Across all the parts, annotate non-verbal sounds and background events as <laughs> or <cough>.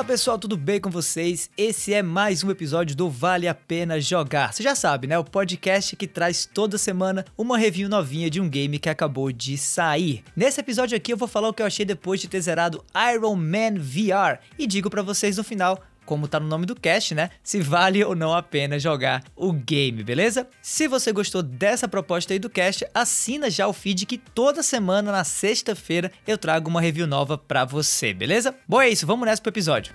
Fala pessoal, tudo bem com vocês? Esse é mais um episódio do Vale a Pena Jogar. Você já sabe, né? O podcast que traz toda semana uma review novinha de um game que acabou de sair. Nesse episódio aqui eu vou falar o que eu achei depois de ter zerado Iron Man VR e digo para vocês no final como tá no nome do cast, né? Se vale ou não a pena jogar o game, beleza? Se você gostou dessa proposta aí do cast, assina já o feed que toda semana na sexta-feira eu trago uma review nova para você, beleza? Bom, é isso, vamos nessa pro episódio.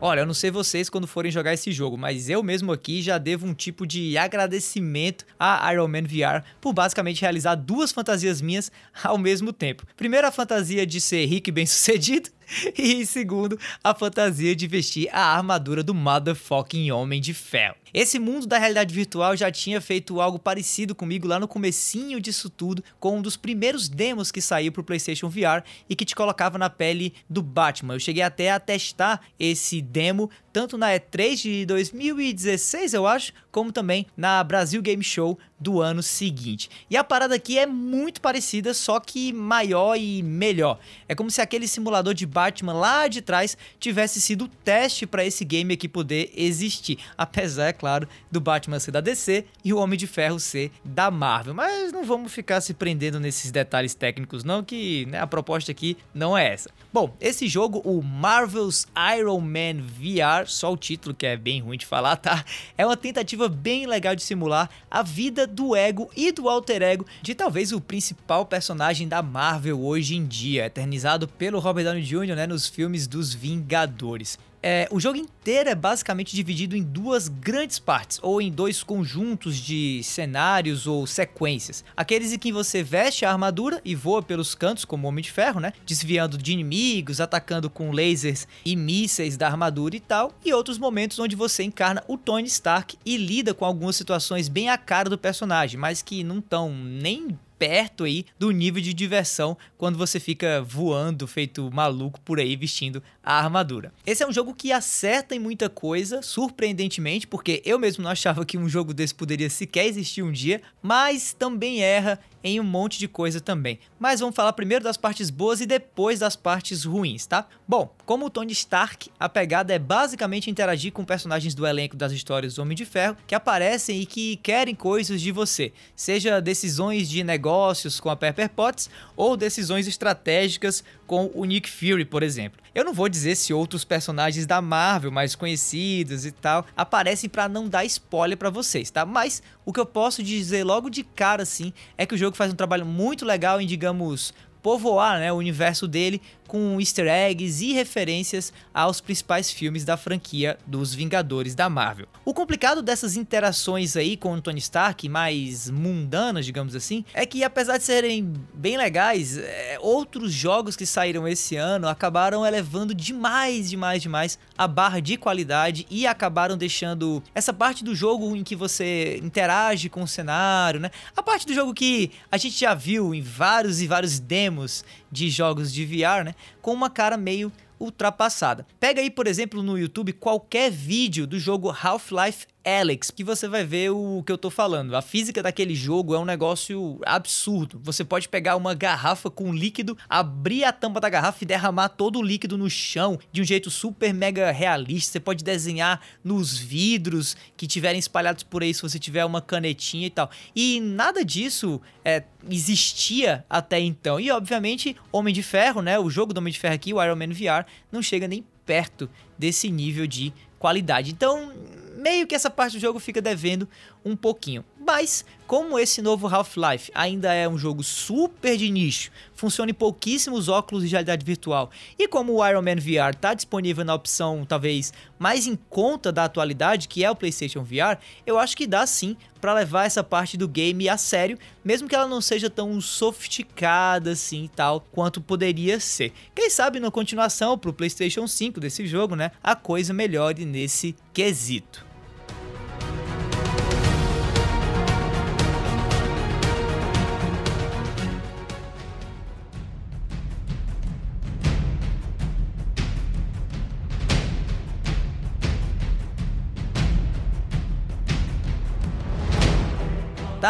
Olha, eu não sei vocês quando forem jogar esse jogo, mas eu mesmo aqui já devo um tipo de agradecimento a Iron Man VR por basicamente realizar duas fantasias minhas ao mesmo tempo. Primeiro, a fantasia de ser rico e bem-sucedido, <laughs> e segundo, a fantasia de vestir a armadura do motherfucking Homem de Ferro. Esse mundo da realidade virtual já tinha feito algo parecido comigo lá no comecinho disso tudo, com um dos primeiros demos que saiu pro PlayStation VR e que te colocava na pele do Batman. Eu cheguei até a testar esse demo tanto na E3 de 2016, eu acho, como também na Brasil Game Show do ano seguinte. E a parada aqui é muito parecida, só que maior e melhor. É como se aquele simulador de Batman lá de trás tivesse sido o teste para esse game aqui poder existir. Apesar, é claro, do Batman ser da DC e o Homem de Ferro ser da Marvel. Mas não vamos ficar se prendendo nesses detalhes técnicos, não, que né, a proposta aqui não é essa. Bom, esse jogo, o Marvel's Iron Man VR, só o título que é bem ruim de falar, tá? É uma tentativa bem legal de simular a vida do ego e do alter ego de talvez o principal personagem da Marvel hoje em dia, eternizado pelo Robert Downey Jr. Né, nos filmes dos Vingadores. É, o jogo inteiro é basicamente dividido em duas grandes partes, ou em dois conjuntos de cenários ou sequências. Aqueles em que você veste a armadura e voa pelos cantos como Homem de Ferro, né? Desviando de inimigos, atacando com lasers e mísseis da armadura e tal. E outros momentos onde você encarna o Tony Stark e lida com algumas situações bem a cara do personagem, mas que não estão nem perto aí do nível de diversão quando você fica voando feito maluco por aí vestindo a armadura. Esse é um jogo que acerta em muita coisa, surpreendentemente, porque eu mesmo não achava que um jogo desse poderia sequer existir um dia, mas também erra em um monte de coisa também. Mas vamos falar primeiro das partes boas e depois das partes ruins, tá? Bom, como o Tony Stark, a pegada é basicamente interagir com personagens do elenco das histórias Homem de Ferro que aparecem e que querem coisas de você, seja decisões de negócios com a Pepper Potts ou decisões estratégicas com o Nick Fury, por exemplo. Eu não vou dizer se outros personagens da Marvel mais conhecidos e tal aparecem para não dar spoiler para vocês, tá? Mas o que eu posso dizer logo de cara assim é que o jogo faz um trabalho muito legal em, digamos, povoar né, o universo dele com easter eggs e referências aos principais filmes da franquia dos Vingadores da Marvel. O complicado dessas interações aí com o Tony Stark, mais mundanas, digamos assim, é que apesar de serem bem legais, é, outros jogos que saíram esse ano acabaram elevando demais, demais, demais a barra de qualidade e acabaram deixando essa parte do jogo em que você interage com o cenário, né? A parte do jogo que a gente já viu em vários e vários demos de jogos de VR, né? Com uma cara meio ultrapassada. Pega aí, por exemplo, no YouTube qualquer vídeo do jogo Half-Life Alex, que você vai ver o que eu tô falando. A física daquele jogo é um negócio absurdo. Você pode pegar uma garrafa com líquido, abrir a tampa da garrafa e derramar todo o líquido no chão de um jeito super mega realista. Você pode desenhar nos vidros que tiverem espalhados por aí se você tiver uma canetinha e tal. E nada disso é, existia até então. E obviamente, Homem de Ferro, né? O jogo do Homem de Ferro aqui, o Iron Man VR, não chega nem perto desse nível de qualidade. Então, meio que essa parte do jogo fica devendo um pouquinho. Mas, como esse novo Half-Life ainda é um jogo super de nicho, funciona em pouquíssimos óculos de realidade virtual, e como o Iron Man VR está disponível na opção talvez mais em conta da atualidade, que é o PlayStation VR, eu acho que dá sim para levar essa parte do game a sério, mesmo que ela não seja tão sofisticada assim e tal quanto poderia ser. Quem sabe na continuação pro PlayStation 5 desse jogo, né, a coisa melhore nesse quesito.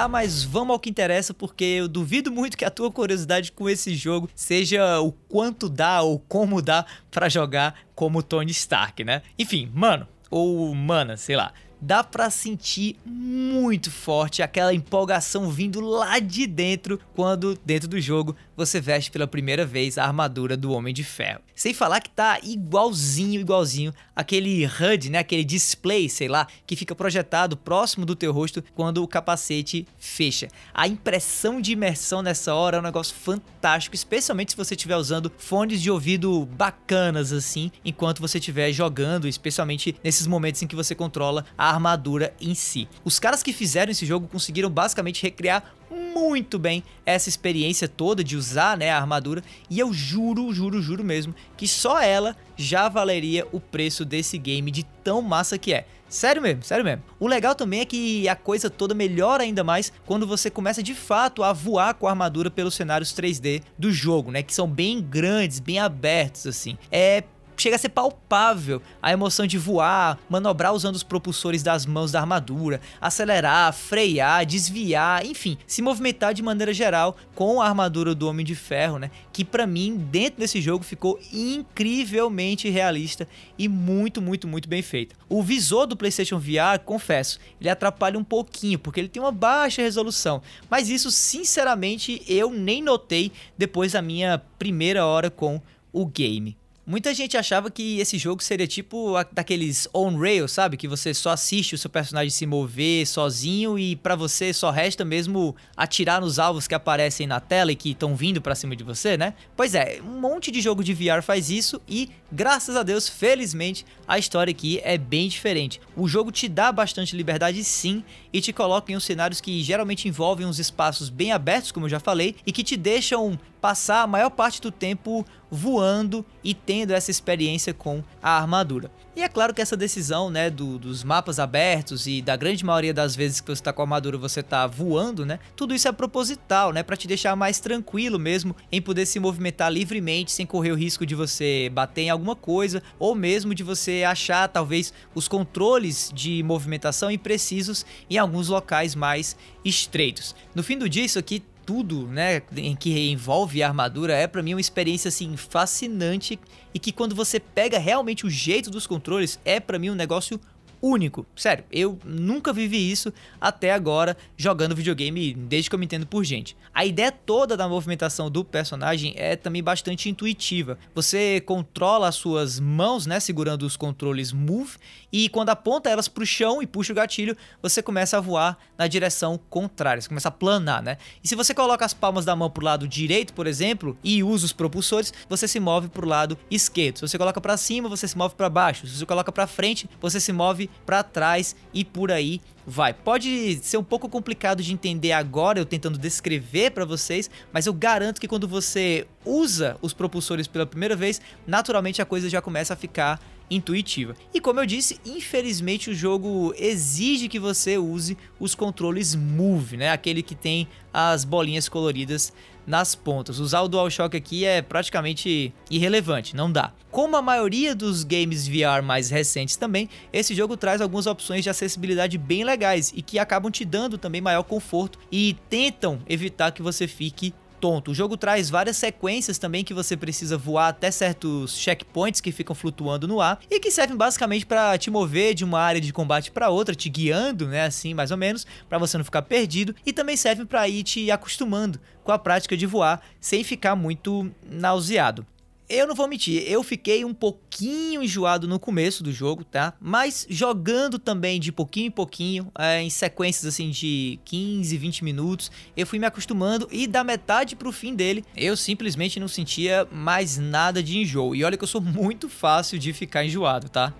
Mas vamos ao que interessa, porque eu duvido muito que a tua curiosidade com esse jogo seja o quanto dá ou como dá para jogar como Tony Stark, né? Enfim, mano, ou mana, sei lá dá para sentir muito forte aquela empolgação vindo lá de dentro quando dentro do jogo você veste pela primeira vez a armadura do Homem de Ferro. Sem falar que tá igualzinho, igualzinho aquele HUD, né, aquele display, sei lá, que fica projetado próximo do teu rosto quando o capacete fecha. A impressão de imersão nessa hora é um negócio fantástico, especialmente se você estiver usando fones de ouvido bacanas assim, enquanto você estiver jogando, especialmente nesses momentos em que você controla a armadura em si. Os caras que fizeram esse jogo conseguiram basicamente recriar muito bem essa experiência toda de usar né, a armadura e eu juro, juro, juro mesmo que só ela já valeria o preço desse game de tão massa que é. Sério mesmo, sério mesmo. O legal também é que a coisa toda melhora ainda mais quando você começa de fato a voar com a armadura pelos cenários 3D do jogo, né? Que são bem grandes, bem abertos, assim. É chega a ser palpável a emoção de voar, manobrar usando os propulsores das mãos da armadura, acelerar, frear, desviar, enfim, se movimentar de maneira geral com a armadura do Homem de Ferro, né? Que para mim, dentro desse jogo, ficou incrivelmente realista e muito, muito, muito bem feita. O visor do PlayStation VR, confesso, ele atrapalha um pouquinho, porque ele tem uma baixa resolução, mas isso, sinceramente, eu nem notei depois da minha primeira hora com o game. Muita gente achava que esse jogo seria tipo daqueles on-rail, sabe? Que você só assiste o seu personagem se mover sozinho e para você só resta mesmo atirar nos alvos que aparecem na tela e que estão vindo para cima de você, né? Pois é, um monte de jogo de VR faz isso e, graças a Deus, felizmente, a história aqui é bem diferente. O jogo te dá bastante liberdade sim e te coloca em uns cenários que geralmente envolvem uns espaços bem abertos, como eu já falei, e que te deixam passar a maior parte do tempo voando e tendo essa experiência com a armadura. E é claro que essa decisão, né, do, dos mapas abertos e da grande maioria das vezes que você está com a armadura você está voando, né, tudo isso é proposital, né, para te deixar mais tranquilo mesmo em poder se movimentar livremente sem correr o risco de você bater em alguma coisa ou mesmo de você achar talvez os controles de movimentação imprecisos em alguns locais mais estreitos. No fim do dia isso aqui tudo, né, em que envolve a armadura é para mim uma experiência assim fascinante e que quando você pega realmente o jeito dos controles é para mim um negócio único. Sério, eu nunca vivi isso até agora jogando videogame desde que eu me entendo por gente. A ideia toda da movimentação do personagem é também bastante intuitiva. Você controla as suas mãos, né, segurando os controles Move, e quando aponta elas para o chão e puxa o gatilho, você começa a voar na direção contrária, você começa a planar, né? E se você coloca as palmas da mão para o lado direito, por exemplo, e usa os propulsores, você se move para o lado esquerdo. Se você coloca para cima, você se move para baixo. Se você coloca para frente, você se move para trás e por aí vai. Pode ser um pouco complicado de entender agora, eu tentando descrever para vocês, mas eu garanto que quando você usa os propulsores pela primeira vez, naturalmente a coisa já começa a ficar intuitiva. E como eu disse, infelizmente o jogo exige que você use os controles Move, né? Aquele que tem as bolinhas coloridas nas pontas. Usar o DualShock aqui é praticamente irrelevante, não dá. Como a maioria dos games VR mais recentes também, esse jogo traz algumas opções de acessibilidade bem legais e que acabam te dando também maior conforto e tentam evitar que você fique tonto. O jogo traz várias sequências também que você precisa voar até certos checkpoints que ficam flutuando no ar e que servem basicamente para te mover de uma área de combate para outra, te guiando, né, assim, mais ou menos, para você não ficar perdido e também servem para ir te acostumando com a prática de voar sem ficar muito nauseado. Eu não vou mentir, eu fiquei um pouquinho enjoado no começo do jogo, tá? Mas jogando também de pouquinho em pouquinho, é, em sequências assim de 15, 20 minutos, eu fui me acostumando e da metade pro fim dele, eu simplesmente não sentia mais nada de enjoo. E olha que eu sou <laughs> muito fácil de ficar enjoado, tá?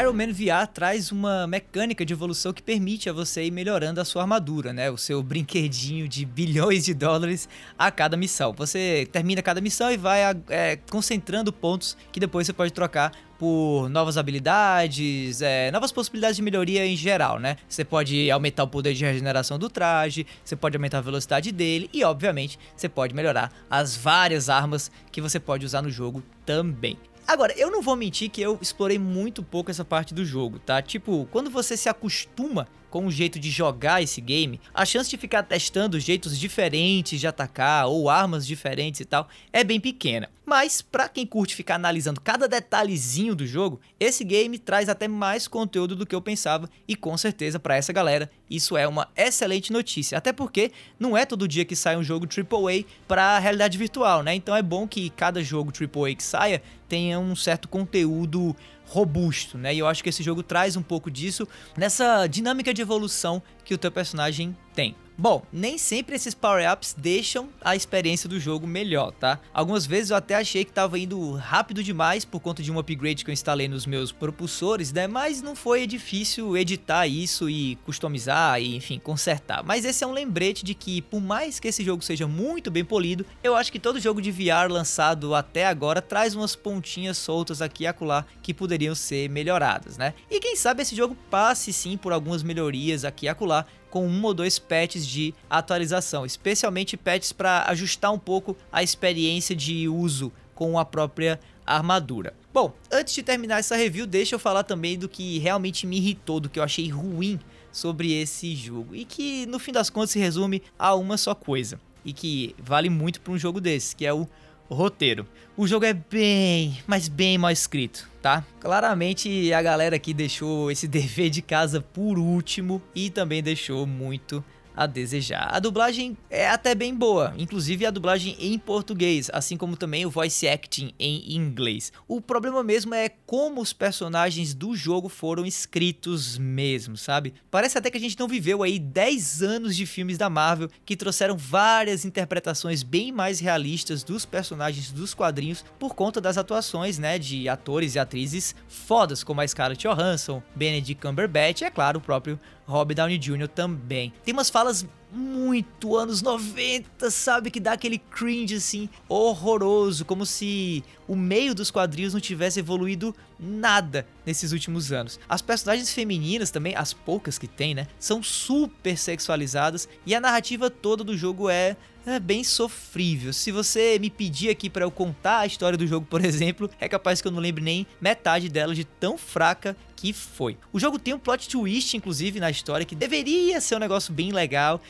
Iron Man VR traz uma mecânica de evolução que permite a você ir melhorando a sua armadura, né? O seu brinquedinho de bilhões de dólares a cada missão. Você termina cada missão e vai é, concentrando pontos que depois você pode trocar por novas habilidades, é, novas possibilidades de melhoria em geral, né? Você pode aumentar o poder de regeneração do traje, você pode aumentar a velocidade dele e, obviamente, você pode melhorar as várias armas que você pode usar no jogo também. Agora, eu não vou mentir que eu explorei muito pouco essa parte do jogo, tá? Tipo, quando você se acostuma com o jeito de jogar esse game, a chance de ficar testando jeitos diferentes de atacar ou armas diferentes e tal é bem pequena. Mas para quem curte ficar analisando cada detalhezinho do jogo, esse game traz até mais conteúdo do que eu pensava e com certeza para essa galera isso é uma excelente notícia. Até porque não é todo dia que sai um jogo AAA para realidade virtual, né? Então é bom que cada jogo AAA que saia tenha um certo conteúdo robusto, né? E eu acho que esse jogo traz um pouco disso nessa dinâmica de evolução que o teu personagem tem. Bom, nem sempre esses power-ups deixam a experiência do jogo melhor, tá? Algumas vezes eu até achei que tava indo rápido demais por conta de um upgrade que eu instalei nos meus propulsores, né? Mas não foi difícil editar isso e customizar e, enfim, consertar. Mas esse é um lembrete de que, por mais que esse jogo seja muito bem polido, eu acho que todo jogo de VR lançado até agora traz umas pontinhas soltas aqui e acolá que poderiam ser melhoradas, né? E quem sabe esse jogo passe sim por algumas melhorias aqui e acolá com um ou dois patches de atualização, especialmente patches para ajustar um pouco a experiência de uso com a própria armadura. Bom, antes de terminar essa review, deixa eu falar também do que realmente me irritou, do que eu achei ruim sobre esse jogo e que no fim das contas se resume a uma só coisa e que vale muito para um jogo desse, que é o roteiro. O jogo é bem, mas bem mal escrito, tá? Claramente a galera aqui deixou esse <laughs> dever de casa por último e também deixou muito a desejar. A dublagem é até bem boa, inclusive a dublagem em português, assim como também o voice acting em inglês. O problema mesmo é como os personagens do jogo foram escritos mesmo, sabe? Parece até que a gente não viveu aí 10 anos de filmes da Marvel que trouxeram várias interpretações bem mais realistas dos personagens dos quadrinhos por conta das atuações, né, de atores e atrizes fodas como a Scarlett Johansson, Benedict Cumberbatch e é claro o próprio Robert Downey Jr. também. Tem umas falas muito anos 90, sabe? Que dá aquele cringe assim horroroso, como se o meio dos quadrinhos não tivesse evoluído nada nesses últimos anos. As personagens femininas também, as poucas que tem, né? São super sexualizadas e a narrativa toda do jogo é é bem sofrível. Se você me pedir aqui para eu contar a história do jogo, por exemplo, é capaz que eu não lembre nem metade dela de tão fraca que foi. O jogo tem um plot twist, inclusive, na história, que deveria ser um negócio bem legal,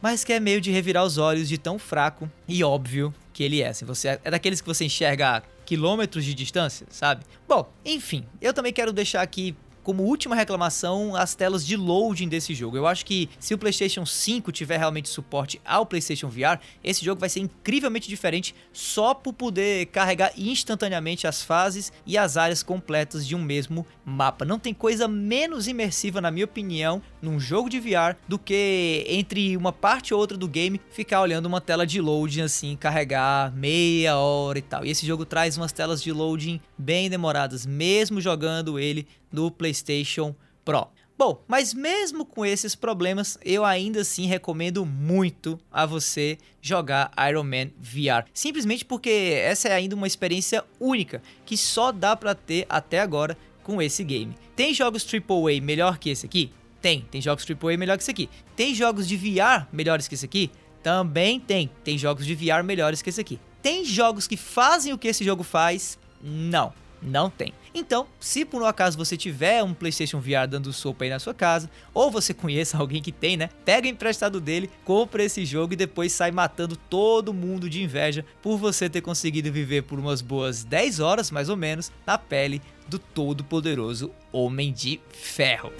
mas que é meio de revirar os olhos de tão fraco e óbvio que ele é. Você é daqueles que você enxerga a quilômetros de distância, sabe? Bom, enfim, eu também quero deixar aqui como última reclamação as telas de loading desse jogo. Eu acho que se o PlayStation 5 tiver realmente suporte ao PlayStation VR, esse jogo vai ser incrivelmente diferente só por poder carregar instantaneamente as fases e as áreas completas de um mesmo mapa. Não tem coisa menos imersiva, na minha opinião, num jogo de VR do que entre uma parte ou outra do game ficar olhando uma tela de loading assim, carregar meia hora e tal. E esse jogo traz umas telas de loading bem demoradas, mesmo jogando ele no PlayStation Pro. Bom, mas mesmo com esses problemas, eu ainda assim recomendo muito a você jogar Iron Man VR. Simplesmente porque essa é ainda uma experiência única que só dá para ter até agora com esse game. Tem jogos AAA melhor que esse aqui? Tem. Tem jogos AAA melhor que esse aqui. Tem jogos de VR melhores que esse aqui? Também tem. Tem jogos de VR melhores que esse aqui. Tem jogos que fazem o que esse jogo faz? Não. Não tem. Então, se por um acaso você tiver um PlayStation VR dando sopa aí na sua casa, ou você conheça <laughs> alguém que tem, né? Pega emprestado dele, compra esse jogo e depois sai matando todo mundo de inveja por você ter conseguido viver por umas boas 10 horas, mais ou menos, na pele do todo poderoso Homem de Ferro.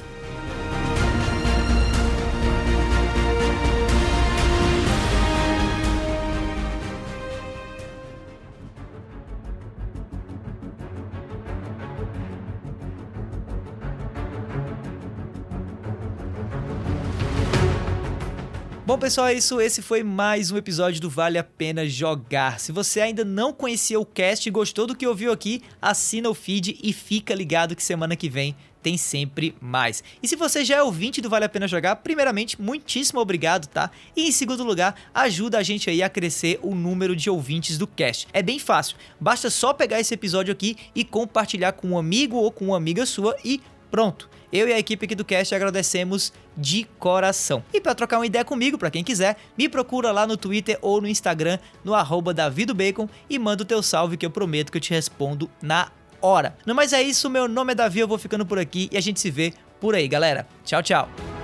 Bom, pessoal, é isso. Esse foi mais um episódio do Vale a Pena Jogar. Se você ainda não conhecia o cast e gostou do que ouviu aqui, assina o feed e fica ligado que semana que vem tem sempre mais. E se você já é ouvinte do Vale a Pena Jogar, primeiramente, muitíssimo obrigado, tá? E em segundo lugar, ajuda a gente aí a crescer o número de ouvintes do cast. É bem fácil, basta só pegar esse episódio aqui e compartilhar com um amigo ou com uma amiga sua e pronto eu e a equipe aqui do Cast agradecemos de coração. E para trocar uma ideia comigo, para quem quiser, me procura lá no Twitter ou no Instagram, no arroba davidobacon e manda o teu salve que eu prometo que eu te respondo na hora. Não, mas é isso, meu nome é Davi, eu vou ficando por aqui e a gente se vê por aí, galera. Tchau, tchau.